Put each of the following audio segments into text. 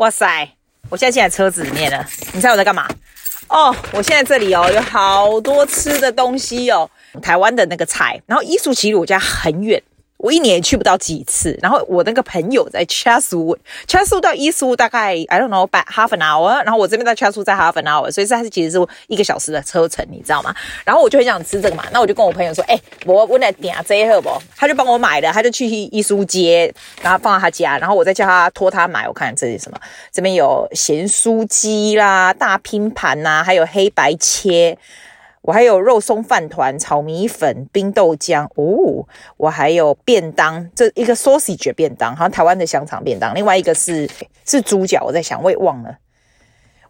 哇塞！我现在进来车子里面了，你猜我在干嘛？哦，我现在这里哦，有好多吃的东西哦，台湾的那个菜。然后艺术其实我家很远。我一年也去不到几次，然后我那个朋友在 Chatswood，Chatswood 到 Eastwood 大概 I don't know about half an hour，然后我这边在 Chatswood 在 half an hour，所以它是其实是一个小时的车程，你知道吗？然后我就很想吃这个嘛，那我就跟我朋友说，哎、欸，我我来点这个不？他就帮我买了，他就去艺术街，然后放到他家，然后我再叫他托他买。我看这是什么？这边有咸酥鸡啦、大拼盘呐、啊，还有黑白切。我还有肉松饭团、炒米粉、冰豆浆哦，我还有便当，这一个 sausage 便当，好像台湾的香肠便当。另外一个是是猪脚，我在想，我也忘了。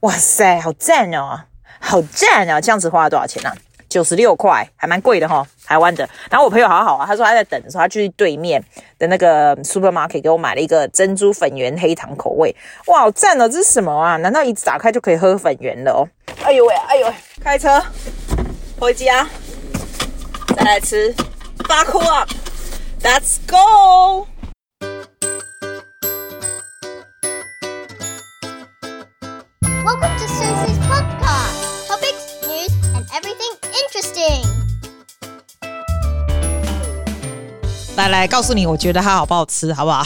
哇塞，好赞哦，好赞啊！这样子花了多少钱呢、九十六块，还蛮贵的哈、台湾的。然后我朋友好好啊，他说他在等的时候，他去对面的那个 supermarket 给我买了一个珍珠粉圆黑糖口味。哇，好赞哦！这是什么啊？难道一打开就可以喝粉圆了哦？哎呦喂，哎呦喂，开车。回家，再来吃。Buckle up，Let's go。Welcome to Susie's podcast. Topics, news, and everything interesting. 来来，告诉你，我觉得它好不好吃，好不好？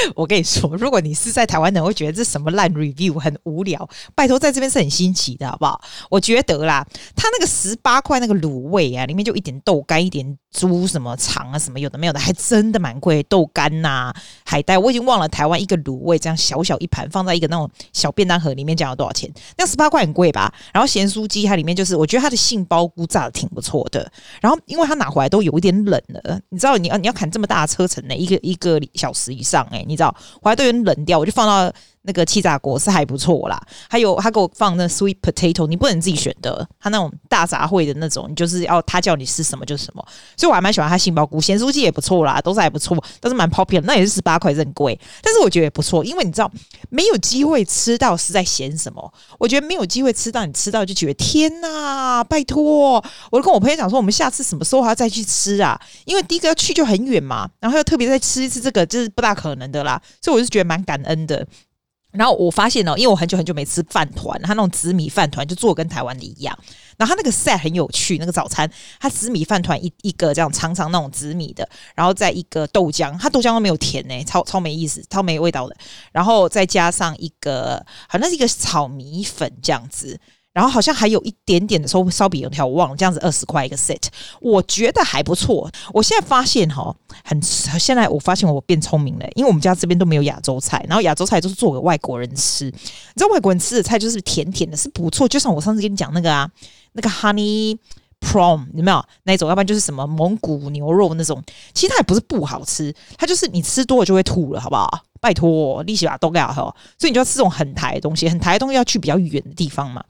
我跟你说，如果你是在台湾人，会觉得这什么烂 review 很无聊。拜托，在这边是很新奇的，好不好？我觉得啦，他那个十八块那个卤味啊，里面就一点豆干，一点猪什么肠啊，什么有的没有的，还真的蛮贵。豆干呐、海带，我已经忘了台湾一个卤味这样小小一盘，放在一个那种小便当盒里面，讲要多少钱？那十八块很贵吧？然后咸酥鸡它里面就是，我觉得它的杏鲍菇炸的挺不错的。然后因为它拿回来都有一点冷了，你知道你要你要砍这么大的车程呢，一个一个小时以上哎、你知道，我还都有点冷掉，我就放到。那个气炸锅是还不错啦，还有他给我放那 sweet potato，你不能自己选的，他那种大杂烩的那种，你就是要他叫你吃什么就是什么，所以我还蛮喜欢他杏鲍菇，咸酥鸡也不错啦，都是还不错，都是蛮 popular，那也是十八块，是很贵，但是我觉得也不错，因为你知道没有机会吃到是在嫌什么？我觉得没有机会吃到，你吃到就觉得天哪，拜托，我就跟我朋友讲说，我们下次什么时候还要再去吃啊？因为第一个要去就很远嘛，然后又特别再吃一次这个，就是不大可能的啦，所以我就觉得蛮感恩的。然后我发现哦，因为我很久很久没吃饭团，它那种紫米饭团就做跟台湾的一样。然后它那个 set 很有趣，那个早餐它紫米饭团一一个这样长长那种紫米的，然后再一个豆浆，它豆浆都没有甜呢，超超没意思，超没味道的。然后再加上一个好像是一个炒米粉这样子。然后好像还有一点点的烧烧饼油条，我忘了，这样子二十块一个 set，我觉得还不错。我现在发现哈，很现在我发现我变聪明了，因为我们家这边都没有亚洲菜，然后亚洲菜都是做给外国人吃。你知道外国人吃的菜就是甜甜的，是不错。就像我上次跟你讲那个啊，那个 honey prawn 有没有那种？要不然就是什么蒙古牛肉那种，其实它也不是不好吃，它就是你吃多了就会吐了，好不好？拜托，利息吧都给好，所以你就要吃这种很台的东西，很台的东西要去比较远的地方嘛。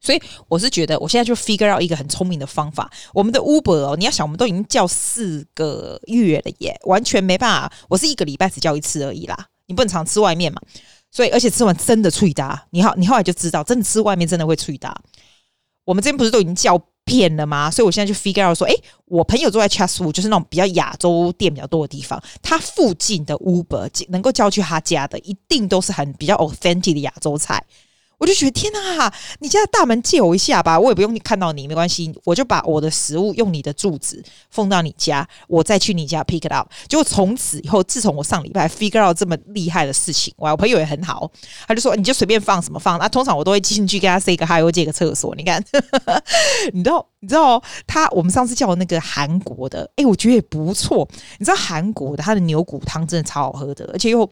所以我是觉得，我现在就 figure out 一个很聪明的方法。我们的 Uber 哦，你要想，我们都已经叫四个月了耶，完全没办法。我是一个礼拜只叫一次而已啦，你不能常吃外面嘛。所以，而且吃完真的脆搭。你好，你后来就知道，真的吃外面真的会脆搭。我们这边不是都已经叫遍了吗？所以我现在就 figure out 说，诶，我朋友住在 Chatswood，就是那种比较亚洲店比较多的地方，他附近的 Uber 能够叫去他家的，一定都是很比较 authentic 的亚洲菜。我就觉得天哪，你家的大门借我一下吧，我也不用看到你，没关系，我就把我的食物用你的住址放到你家，我再去你家 pick it up。结果从此以后，自从我上礼拜 figure out 这么厉害的事情，我朋友也很好，他就说你就随便放什么放，那、啊、通常我都会进去跟他 say 个 hi，我借个厕所。你看，你知道，你知道他我们上次叫那个韩国的，哎、我觉得也不错。你知道韩国的他的牛骨汤真的超好喝的，而且又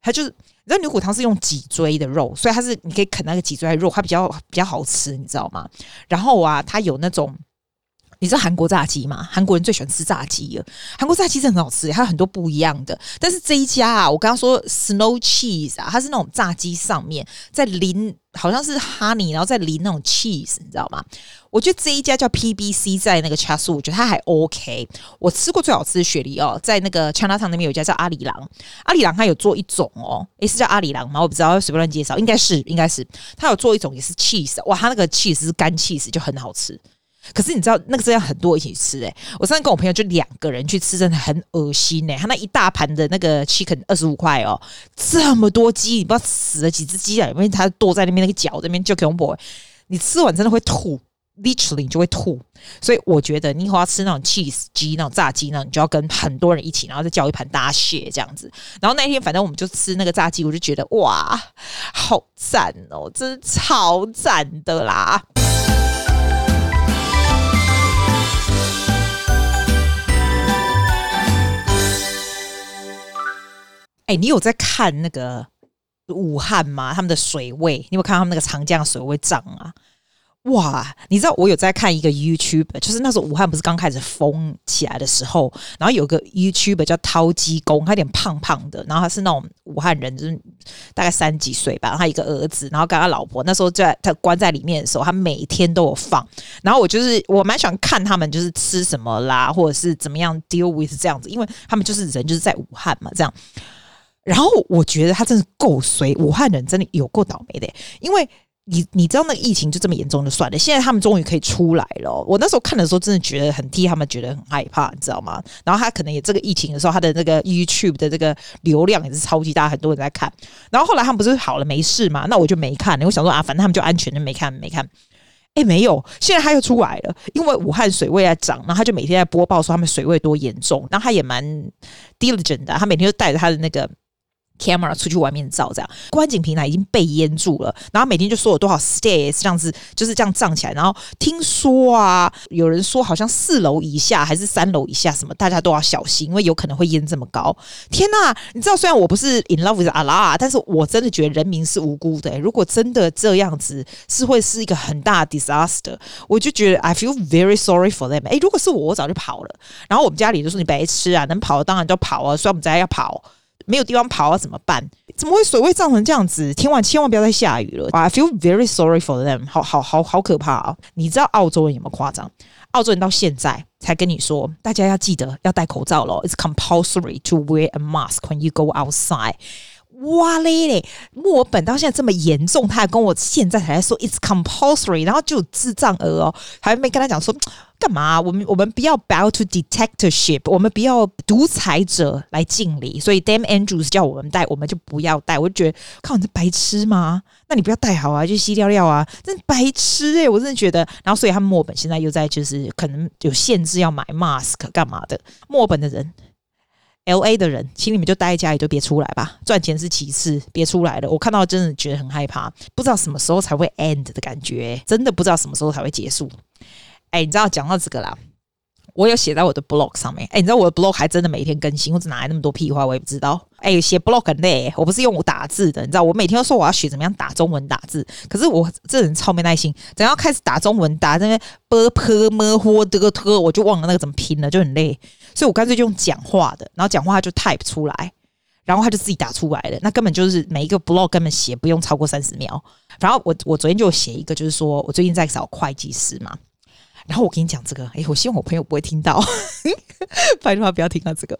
它就是。你知道牛骨汤是用脊椎的肉，所以它是你可以啃那个脊椎的肉，它比较比较好吃，你知道吗？然后啊，它有那种，你知道韩国炸鸡吗？韩国人最喜欢吃炸鸡了。韩国炸鸡真的很好吃，它有很多不一样的。但是这一家啊，我刚刚说 Snow Cheese 啊，它是那种炸鸡上面在淋。好像是 honey，然后再淋那种 cheese，你知道吗？我觉得这一家叫 PBC，在那个 Chatswood，我觉得它还 OK。我吃过最好吃的雪梨哦，在那个 Chinatown 那边有一家叫阿里郎，阿里郎它有做一种哦，诶，是叫阿里郎吗？我不知道，随便乱介绍，应该是，应该是。它有做一种也是 cheese，哇，它那个 cheese 是干 cheese，就很好吃。可是你知道那个是要很多一起吃诶、我上次跟我朋友就两个人去吃，真的很恶心诶、他那一大盘的那个 chicken 二十五块哦，这么多鸡，你不知道死了几只鸡啊？因为它剁在那边那个脚这边就恐怖，你吃完真的会吐。Literally 你就会吐，所以我觉得你以后要吃那种 cheese 鸡那种炸鸡呢，你就要跟很多人一起，然后再叫一盘大蟹这样子。然后那天反正我们就吃那个炸鸡，我就觉得哇，好赞哦，真是超赞的啦！哎、你有在看那个武汉吗？他们的水位，你有看到他们那个长江水位涨啊？哇，你知道我有在看一个 YouTube，就是那时候武汉不是刚开始封起来的时候，然后有个 YouTube 叫掏鸡公，他有点胖胖的，然后他是那种武汉人，就是大概三几岁吧，他一个儿子，然后跟他老婆那时候在他关在里面的时候，他每天都有放，然后我就是我蛮喜欢看他们就是吃什么啦，或者是怎么样 deal with 这样子，因为他们就是人就是在武汉嘛，这样，然后我觉得他真是够衰，武汉人真的有够倒霉的，因为。你你知道那个疫情就这么严重就算了，现在他们终于可以出来了。我那时候看的时候，真的觉得很替他们觉得很害怕，你知道吗？然后他可能也这个疫情的时候，他的那个 YouTube 的这个流量也是超级大，很多人在看。然后后来他们不是好了没事嘛？那我就没看。我想说啊，反正他们就安全，就没看没看。哎，没有，现在他又出来了，因为武汉水位在涨，然后他就每天在播报说他们水位多严重。然后他也蛮 diligent 的，他每天就带着他的那个。Camera 出去外面照，这样观景平台已经被淹住了，然后每天就说有多少 stairs 这样子，就是这样涨起来。然后听说啊，有人说好像四楼以下还是三楼以下什么，大家都要小心，因为有可能会淹这么高。天呐，你知道虽然我不是 in love with Allah，但是我真的觉得人民是无辜的。如果真的这样子，是会是一个很大的 disaster。我就觉得 I feel very sorry for them。诶，如果是我，我早就跑了。然后我们家里就说你白痴啊，能跑当然就跑啊，所以我们家要跑。没有地方跑啊怎么办？怎么会水位涨成这样子？千万千万不要再下雨了。I feel very sorry for them，好好好好可怕啊！你知道澳洲人有没有夸张？澳洲人到现在才跟你说，大家要记得要戴口罩咯。It's compulsory to wear a mask when you go outside。哇嘞嘞！墨尔本到现在这么严重，他还跟我现在才在说 it's compulsory，然后就有智障儿哦，还没跟他讲说干嘛？我们我们不要 bow to dictatorship，我们不要独裁者来敬礼，所以 Dame Andrews 叫我们带，我们就不要带。我就觉得靠，你是白痴吗？那你不要带好啊，就吸尿尿啊，真白痴诶、我真的觉得。然后所以他墨尔本现在又在就是可能有限制要买 mask 干嘛的，墨尔本的人。L A 的人，请你们就待在家里，就别出来吧。赚钱是其次，别出来了。我看到真的觉得很害怕，不知道什么时候才会 end 的感觉，真的不知道什么时候才会结束。哎，你知道讲到这个啦。我有写在我的 blog 上面，哎，你知道我的 blog 还真的每天更新，我只哪来那么多屁话，我也不知道。哎，写 blog 很累，我不是用我打字的，你知道，我每天都说我要学怎么样打中文打字，可是我这人超没耐心，等要开始打中文打那边 b p m h d t，我就忘了那个怎么拼了，就很累，所以我干脆就用讲话的，然后讲话就 type 出来，然后他就自己打出来了，那根本就是每一个 blog 根本写不用超过三十秒。然后我我昨天就写一个，就是说我最近在找会计师嘛。然后我跟你讲这个，哎，我希望我朋友不会听到，拜托他不要听到这个。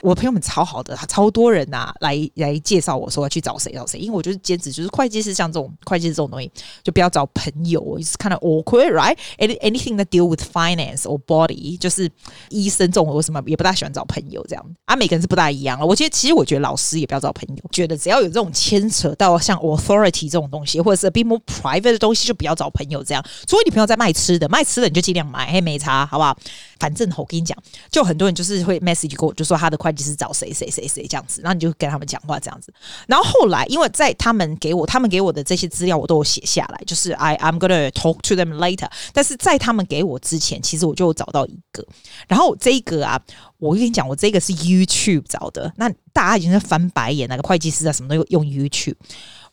我朋友们超好的，超多人呐、啊，来来介绍我说要去找谁找谁，因为我就是兼职，就是会计师，像这种会计师这种东西，就不要找朋友，就是看到 awkward，right？anything that deal with finance or body，就是医生这种，我什么也不大喜欢找朋友这样。啊，每个人是不大一样了。我觉得其实我觉得老师也不要找朋友，觉得只要有这种牵扯到像 authority 这种东西，或者是 a be more private 的东西，就不要找朋友这样。除非你朋友在卖吃的，卖吃的你就。尽量买，嘿，没差，好不好？反正我跟你讲，就很多人就是会 message 给我，就说他的会计师找谁谁谁谁这样子，然后你就跟他们讲话这样子。然后后来，因为在他们给我，他们给我的这些资料我都有写下来，就是 I I'm gonna talk to them later。但是在他们给我之前，其实我就找到一个。然后这一个啊，我跟你讲，我这个是 YouTube 找的，那大家已经在翻白眼，那个会计师啊，什么都用 YouTube。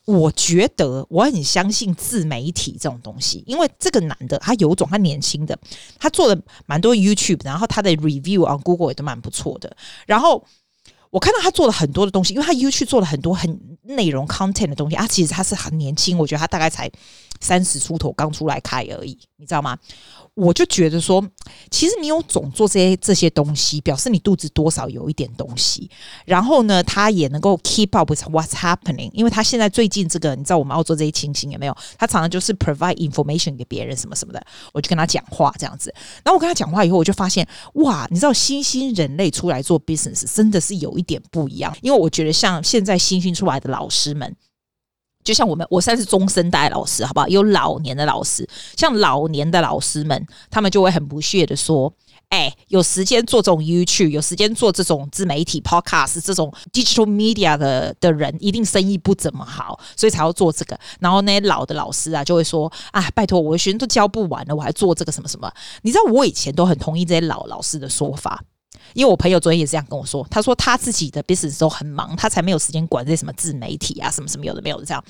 我觉得我很相信自媒体这种东西，因为这个男的他有种，他年轻的，他做了蛮多 YouTube，然后他的 review on Google 也都蛮不错的。然后我看到他做了很多的东西，因为他 YouTube 做了很多很内容 content 的东西啊，其实他是很年轻，我觉得他大概才三十出头，刚出来开而已，你知道吗？我就觉得说，其实你有总做这些这些东西，表示你肚子多少有一点东西。然后呢，他也能够 keep up with what's happening，因为他现在最近这个，你知道我们澳洲这些情形有没有？他常常就是 provide information 给别人什么什么的，我就跟他讲话这样子。然后我跟他讲话以后，我就发现，哇，你知道新兴人类出来做 business 真的是有一点不一样，因为我觉得像现在新兴出来的老师们。就像我们，我现在是中生代老师，好不好？有老年的老师，像老年的老师们，他们就会很不屑的说：“哎、有时间做这种 YouTube，有时间做这种自媒体 Podcast，这种 digital media 的的人，一定生意不怎么好，所以才要做这个。然后那些老的老师啊，就会说：啊，拜托，我的学生都教不完了，我还做这个什么什么？你知道，我以前都很同意这些老老师的说法。”因为我朋友昨天也是这样跟我说，他说他自己的 business 都很忙，他才没有时间管这些什么自媒体啊，什么什么有的没有的这样。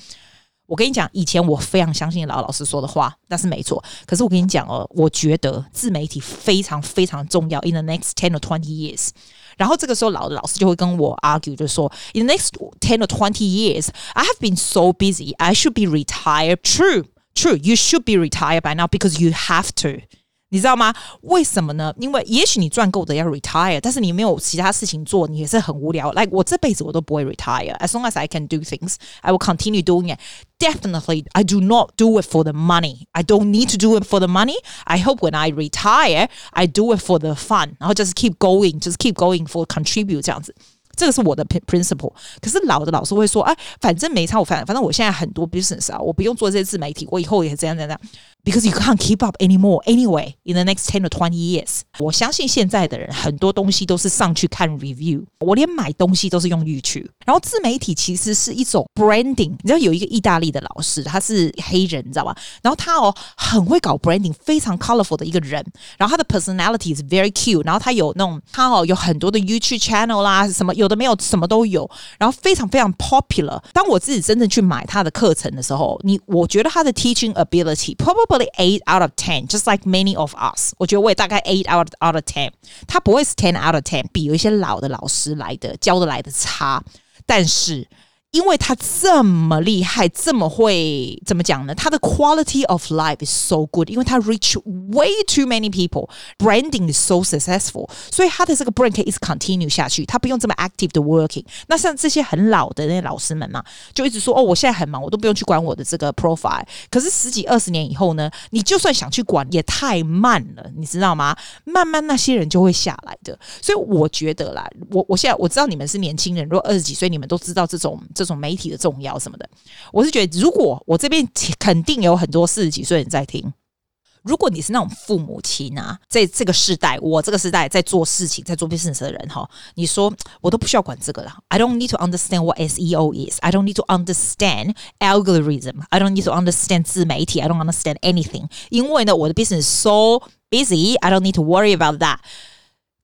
我跟你讲，以前我非常相信老老师说的话，那是没错。可是我跟你讲哦，我觉得自媒体非常非常重要。In the next ten or twenty years，然后这个时候老老师就会跟我 argue，就说，In the next ten or twenty years, I have been so busy, I should be retired. True, true, you should be retired by now because you have to. 你知道吗？为什么呢？因为也许你赚够的要 retire，但是你没有其他事情做，你也是很无聊。Like 我这辈子我都不会 retire。As long as I can do things, I will continue doing it. Definitely, I do not do it for the money. I don't need to do it for the money. I hope when I retire, I do it for the fun. 然后就是 keep going, just keep going for contribute 这样子。这个是我的 principle。可是老的老师会说，哎，反正没差，我反反正我现在很多 business 啊，我不用做这些自媒体，我以后也这样这样这样。Because you can't keep up anymore anyway in the next ten or twenty years。我相信现在的人很多东西都是上去看 review，我连买东西都是用 YouTube。然后自媒体其实是一种 branding。你知道有一个意大利的老师，他是黑人，你知道吧？然后他哦很会搞 branding，非常 colorful 的一个人。然后他的 personality is very cute。然后他有那种他哦有很多的 YouTube channel 啦，什么有的没有，什么都有。然后非常非常 popular。当我自己真正去买他的课程的时候，你我觉得他的 teaching ability probably eight out of ten, just like many of us。我觉得我也大概 eight out out of ten。他不会是 ten out of ten，比有一些老的老师来的教的来的差，但是。 因为他这么厉害，这么会怎么讲呢？他的 quality of life is so good，因为他 reach way too many people，branding is so successful，所以他的这个 brand 可以一直 continue 下去，他不用这么 active 的 working。那像这些很老的那些老师们嘛，就一直说哦，我现在很忙，我都不用去管我的这个 profile。可是十几二十年以后呢，你就算想去管，也太慢了，你知道吗？慢慢那些人就会下来的。所以我觉得啦，我我现在我知道你们是年轻人，如果二十几岁，你们都知道这种。这种种媒体的重要什么的，我是觉得，如果我这边肯定有很多四十几岁人在听，如果你是那种父母亲啊，在这个时代，我这个时代在做事情、在做 business 的人哈，你说我都不需要管这个了。I don't need to understand what SEO is. I don't need to understand algorithm. I don't need to understand 自媒体。I don't understand anything. 因为呢，我的 business so busy. I don't need to worry about that.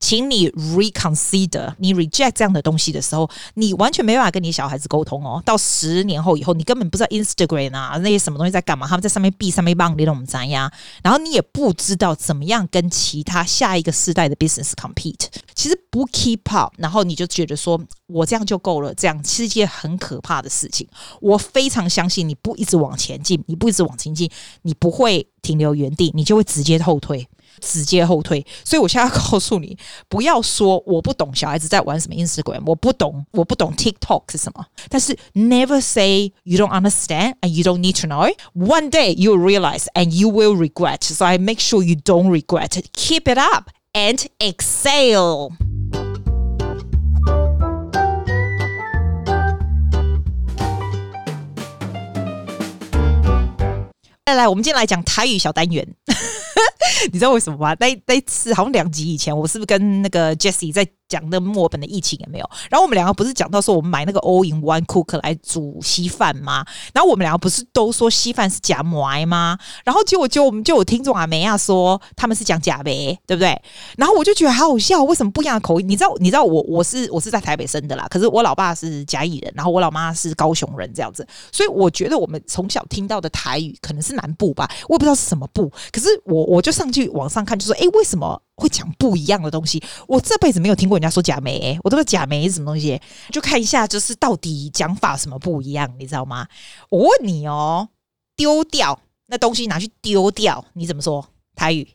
请你 reconsider，你 reject 这样的东西的时候，你完全没办法跟你小孩子沟通哦。到十年后以后，你根本不知道 Instagram 啊那些什么东西在干嘛，他们在上面 B 上面帮你弄怎样，然后你也不知道怎么样跟其他下一个世代的 business compete。其实不 keep up，然后你就觉得说我这样就够了，这样是一件很可怕的事情。我非常相信你不一直往前进，你不一直往前进，你不会停留原地，你就会直接后退。直接后退，所以我现在要告诉你，不要说我不懂小孩子在玩什么 Instagram，我不懂，我不懂 TikTok 是什么。但是 never say you don't understand and you don't need to know. One day you'll realize and you will regret. So I make sure you don't regret. Keep it up and excel. 来来，我们今天来讲台语小单元。你知道为什么吗？那那次好像两集以前，我是不是跟那个 Jessie 在讲那墨尔本的疫情有没有？然后我们两个不是讲到说我们买那个 All in One Cook 来煮稀饭吗？然后我们两个不是都说稀饭是假馍吗？然后结果就我们就有听众啊，梅亚说他们是讲假呗，对不对？然后我就觉得好好笑，为什么不一样的口音？你知道？你知道我我是我是在台北生的啦，可是我老爸是嘉义人，然后我老妈是高雄人，这样子，所以我觉得我们从小听到的台语可能是南部吧，我也不知道是什么部，可是我我就。上去网上看，就说：“哎，为什么会讲不一样的东西？我这辈子没有听过家说假媒，我都说假媒是什么东西？就看一下，就是到底讲法什么不一样，你知道吗？我问你哦，丢掉那东西拿去丢掉，你怎么说？台语？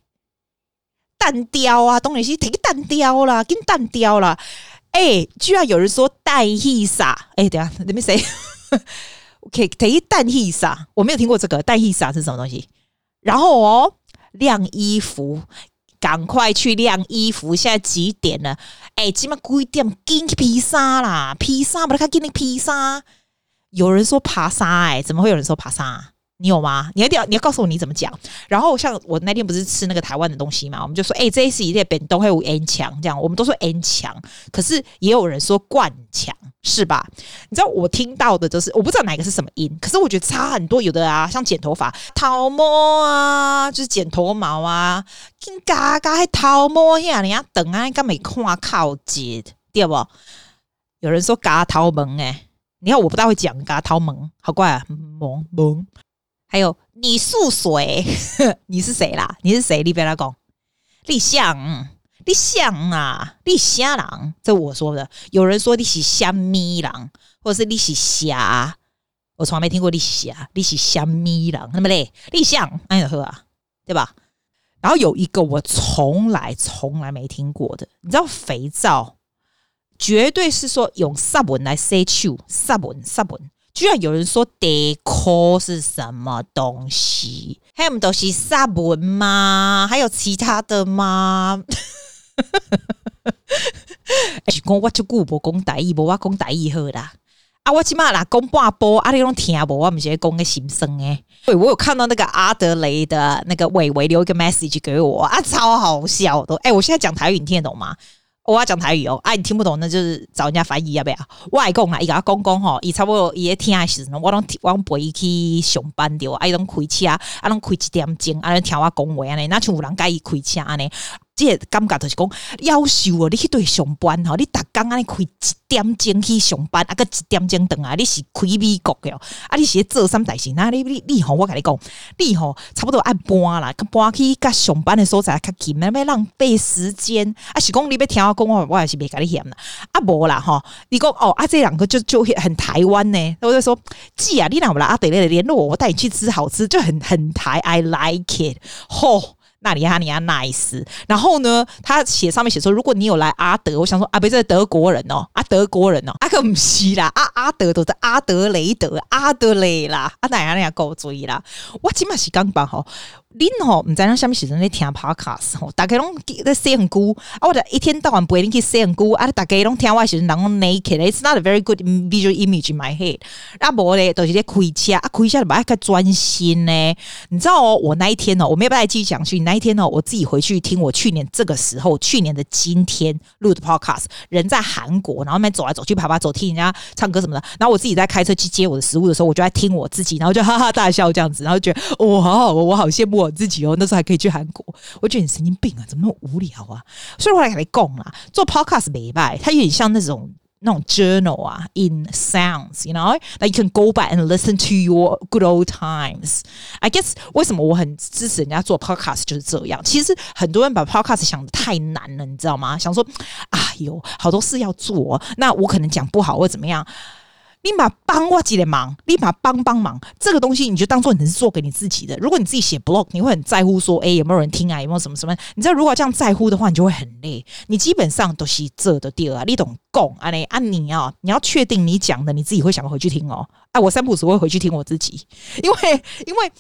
蛋雕啊，东西提个蛋雕啦，跟蛋雕啦。哎，居然有人说带一撒，哎，等下，let me say。” OK，提蛋一撒，我没有听过这个蛋一撒是什么东西。然后哦，晾衣服，赶快去晾衣服。现在几点了？哎，起码几点？给你披萨啦，披萨不他给你披萨。有人说爬山，哎，怎么会有人说爬沙？你有吗？你一定要你要告诉我你怎么讲。然后像我那天不是吃那个台湾的东西嘛，我们就说，哎、欸，这一次一定变都会有 N 强这样，我们都说 N 强，可是也有人说冠强，是吧？你知道我听到的就是我不知道哪个是什么音，可是我觉得差很多。有的啊，像剪头发，头毛啊，就是剪头毛啊，跟嘎嘎还头毛呀，人家等啊，刚没看靠近，对不？有人说嘎头毛哎，你看我不大会讲嘎头毛，好怪啊，萌萌。还有你是谁？你是谁啦？你是谁？你别来讲，你像你像啊，你虾郎，这我说的。有人说你是虾米郎，或者是你是虾，我从来没听过你是虾，你是虾米郎，那么嘞，你像哎呀呵啊，对吧？然后有一个我从来从来没听过的，你知道肥皂绝对是说用沙文来洗手，沙文沙文。居然有人说 Deco 是什么东西？还有东西沙文吗？还有其他的吗？是 讲我就顾不讲台语，无我讲台语好啦。啊，我起码啦讲半波，啊，你拢听无？我们直接讲个心声诶。对，我有看到那个阿德雷的那个伟伟留一个 message 给我啊，超好笑的。哎，我现在讲台语，你听得懂吗？我要讲台语哦，啊，你听不懂那就是找人家翻译要不要？我爱讲啊，伊甲我讲讲吼，伊差不多伊咧听的时阵，我拢我拢陪伊去上班着，啊，伊拢开车，啊，拢开一点钟，啊，听我讲话安尼，若像有人介意开车安尼。即个感觉就是讲，夭寿哦，你去对上班吼，你逐工安尼开一点钟去上班，啊，个一点钟等啊，你是开美国的哦，啊，你是咧做什么代志？那你你你吼，我跟你讲，你吼差不多爱搬啦，搬去甲上班的所在较近，免要浪费时间。啊，是讲你要听我讲话，我也是袂甲你嫌啦。啊，无啦吼，你讲哦，啊，这两个就就很台湾呢。我就说，姐啊，你哪不来啊？得来联络我，我带你去吃好吃，就很很台，I like it，吼。纳里哈尼亚纳伊斯然后呢，他写上面写说，如果你有来阿德，我想说啊，不是德国人哦，啊德国人哦，阿克姆西啦，阿阿德都是阿德雷德，阿德雷啦，阿哪样那样够注意啦，我起码是刚办好。恁吼唔知影啥物时阵咧听 podcast 吼，大家拢在洗身躯啊！我就一天到晚陪恁去洗身躯啊！大家拢听我时阵，人拢 naked，it's not a very good visual image in my head。啊，无咧，都是咧开车啊，开车就爱较专心咧。你知道哦，我那一天哦，我没有办法继续讲去。那一天哦，我自己回去听我去年这个时候，去年的今天录的 podcast，人在韩国，然后面走来走去，爬爬走，听人家唱歌什么的。然后我自己在开车去接我的食物的时候，我就在听我自己，然后就哈哈大笑这样子，然后觉得哇，好好，我好羡慕。我自己哦，那时候还可以去韩国，我觉得你神经病啊，怎么那么无聊啊？所以我来跟你讲啦，做 podcast 没败，它有点像那种那种 journal 啊，in sounds，you know，that you can go back and listen to your good old times。I guess 为什么我很支持人家做 podcast 就是这样。其实很多人把 podcast 想得太难了，你知道吗？想说，哎呦，好多事要做，那我可能讲不好或怎么样。立马帮我几点忙，立马帮帮忙。这个东西你就当做你是做给你自己的。如果你自己写 blog，你会很在乎说，哎，有没有人听啊？有没有什么什么？你知道，如果这样在乎的话，你就会很累。你基本上都是这的第二啊，你懂共啊？你啊，你啊，你要确定你讲的，你自己会想回去听哦。哎，我三不五时会回去听我自己，因为因为。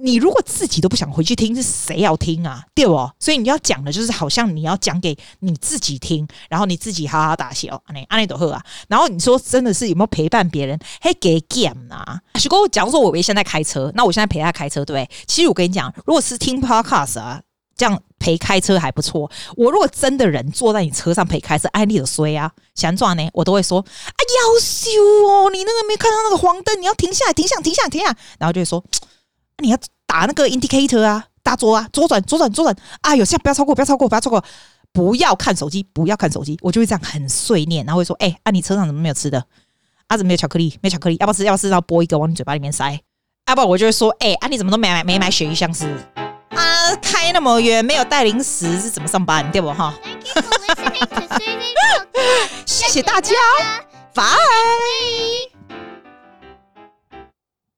你如果自己都不想回去听，是谁要听啊？对不？所以你要讲的就是，好像你要讲给你自己听，然后你自己哈哈大笑，安尼阿尼都好啊。然后你说真的是有没有陪伴别人？嘿，给 game 啊！如果假如说我现在开车，那我现在陪他开车，对不对？其实我跟你讲，如果是听 podcast 啊，这样陪开车还不错。我如果真的人坐在你车上陪开车，安利的衰啊，想赚呢，我都会说啊，要修哦，你那个没看到那个黄灯，你要停下来，停下，停下，停下，然后就会说。你要打那个 indicator 啊，打左啊，左转，左转，左转啊！有下不要超过，不要超过，不要超过，不要看手机，不要看手机。我就会这样很碎念，然后会说：“哎、欸，啊，你车上怎么没有吃的？啊，怎么没有巧克力？没巧克力，要不要吃？要不要吃？要剥一个往你嘴巴里面塞。要不然我就会说：哎、欸，啊，你怎么都没买没买鳕鱼香丝？啊，开那么远，没有带零食是怎么上班？对不哈？Thank you for listening to Susie's podcast. 谢谢大家，拜。Bye.